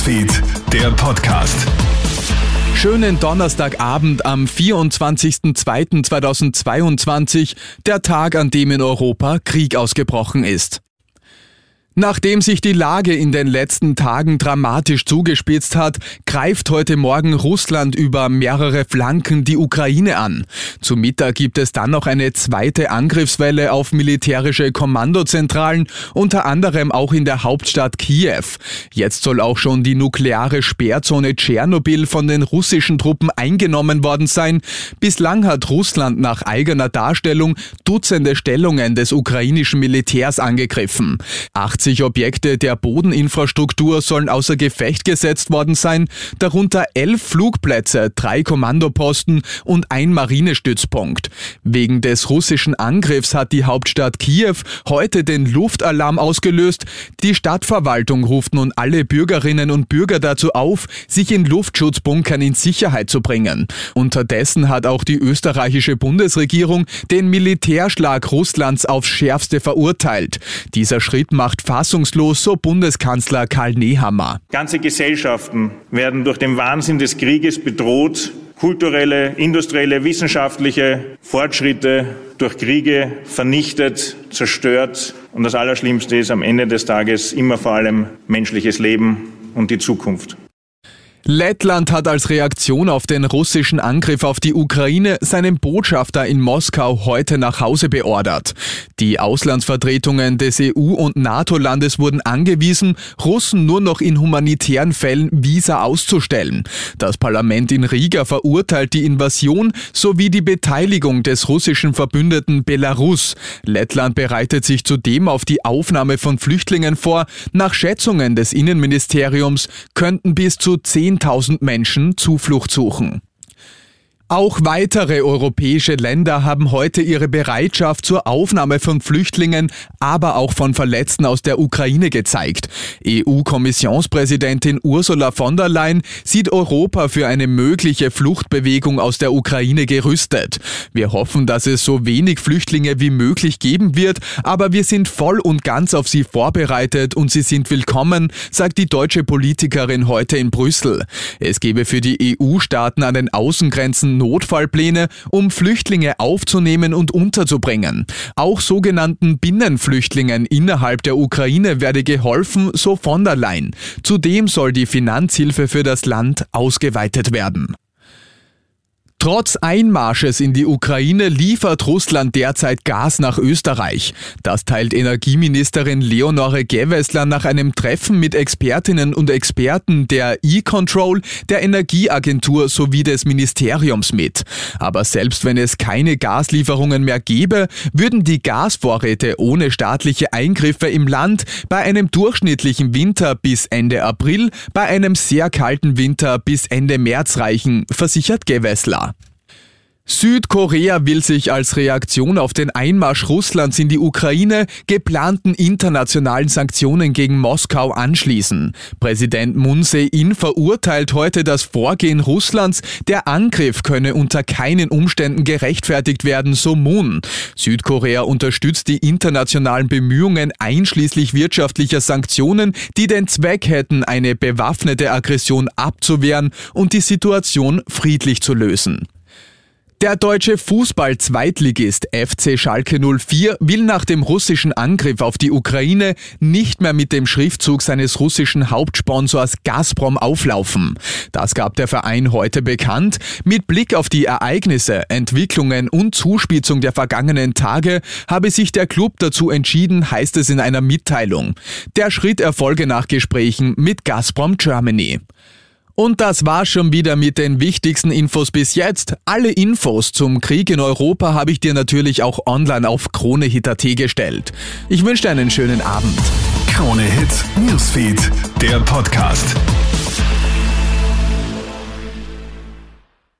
Newsfeed, der Podcast. Schönen Donnerstagabend am 24.02.2022, der Tag, an dem in Europa Krieg ausgebrochen ist. Nachdem sich die Lage in den letzten Tagen dramatisch zugespitzt hat, greift heute Morgen Russland über mehrere Flanken die Ukraine an. Zu Mittag gibt es dann noch eine zweite Angriffswelle auf militärische Kommandozentralen, unter anderem auch in der Hauptstadt Kiew. Jetzt soll auch schon die nukleare Sperrzone Tschernobyl von den russischen Truppen eingenommen worden sein. Bislang hat Russland nach eigener Darstellung Dutzende Stellungen des ukrainischen Militärs angegriffen. 80 Objekte der Bodeninfrastruktur sollen außer Gefecht gesetzt worden sein, darunter elf Flugplätze, drei Kommandoposten und ein Marinestützpunkt. Wegen des russischen Angriffs hat die Hauptstadt Kiew heute den Luftalarm ausgelöst. Die Stadtverwaltung ruft nun alle Bürgerinnen und Bürger dazu auf, sich in Luftschutzbunkern in Sicherheit zu bringen. Unterdessen hat auch die österreichische Bundesregierung den Militärschlag Russlands aufs schärfste verurteilt. Dieser Schritt macht fassungslos, so Bundeskanzler Karl Nehammer. Ganze Gesellschaften werden durch den Wahnsinn des Krieges bedroht. Kulturelle, industrielle, wissenschaftliche Fortschritte durch Kriege vernichtet, zerstört. Und das Allerschlimmste ist am Ende des Tages immer vor allem menschliches Leben und die Zukunft. Lettland hat als Reaktion auf den russischen Angriff auf die Ukraine seinen Botschafter in Moskau heute nach Hause beordert. Die Auslandsvertretungen des EU- und NATO-Landes wurden angewiesen, Russen nur noch in humanitären Fällen Visa auszustellen. Das Parlament in Riga verurteilt die Invasion sowie die Beteiligung des russischen Verbündeten Belarus. Lettland bereitet sich zudem auf die Aufnahme von Flüchtlingen vor. Nach Schätzungen des Innenministeriums könnten bis zu 10 10.000 Menschen Zuflucht suchen. Auch weitere europäische Länder haben heute ihre Bereitschaft zur Aufnahme von Flüchtlingen, aber auch von Verletzten aus der Ukraine gezeigt. EU-Kommissionspräsidentin Ursula von der Leyen sieht Europa für eine mögliche Fluchtbewegung aus der Ukraine gerüstet. Wir hoffen, dass es so wenig Flüchtlinge wie möglich geben wird, aber wir sind voll und ganz auf sie vorbereitet und sie sind willkommen, sagt die deutsche Politikerin heute in Brüssel. Es gebe für die EU-Staaten an den Außengrenzen Notfallpläne, um Flüchtlinge aufzunehmen und unterzubringen. Auch sogenannten Binnenflüchtlingen innerhalb der Ukraine werde geholfen, so von der Leyen. Zudem soll die Finanzhilfe für das Land ausgeweitet werden. Trotz Einmarsches in die Ukraine liefert Russland derzeit Gas nach Österreich. Das teilt Energieministerin Leonore Gewessler nach einem Treffen mit Expertinnen und Experten der E-Control, der Energieagentur sowie des Ministeriums mit. Aber selbst wenn es keine Gaslieferungen mehr gäbe, würden die Gasvorräte ohne staatliche Eingriffe im Land bei einem durchschnittlichen Winter bis Ende April, bei einem sehr kalten Winter bis Ende März reichen, versichert Gewessler. Südkorea will sich als Reaktion auf den Einmarsch Russlands in die Ukraine geplanten internationalen Sanktionen gegen Moskau anschließen. Präsident Moon Jae-in verurteilt heute das Vorgehen Russlands. Der Angriff könne unter keinen Umständen gerechtfertigt werden, so Moon. Südkorea unterstützt die internationalen Bemühungen einschließlich wirtschaftlicher Sanktionen, die den Zweck hätten, eine bewaffnete Aggression abzuwehren und die Situation friedlich zu lösen. Der deutsche Fußball-Zweitligist FC Schalke 04 will nach dem russischen Angriff auf die Ukraine nicht mehr mit dem Schriftzug seines russischen Hauptsponsors Gazprom auflaufen. Das gab der Verein heute bekannt. Mit Blick auf die Ereignisse, Entwicklungen und Zuspitzung der vergangenen Tage habe sich der Club dazu entschieden, heißt es in einer Mitteilung. Der Schritt erfolge nach Gesprächen mit Gazprom Germany. Und das war schon wieder mit den wichtigsten Infos bis jetzt. Alle Infos zum Krieg in Europa habe ich dir natürlich auch online auf KroneHit.at gestellt. Ich wünsche dir einen schönen Abend. Krone Hit Newsfeed, der Podcast.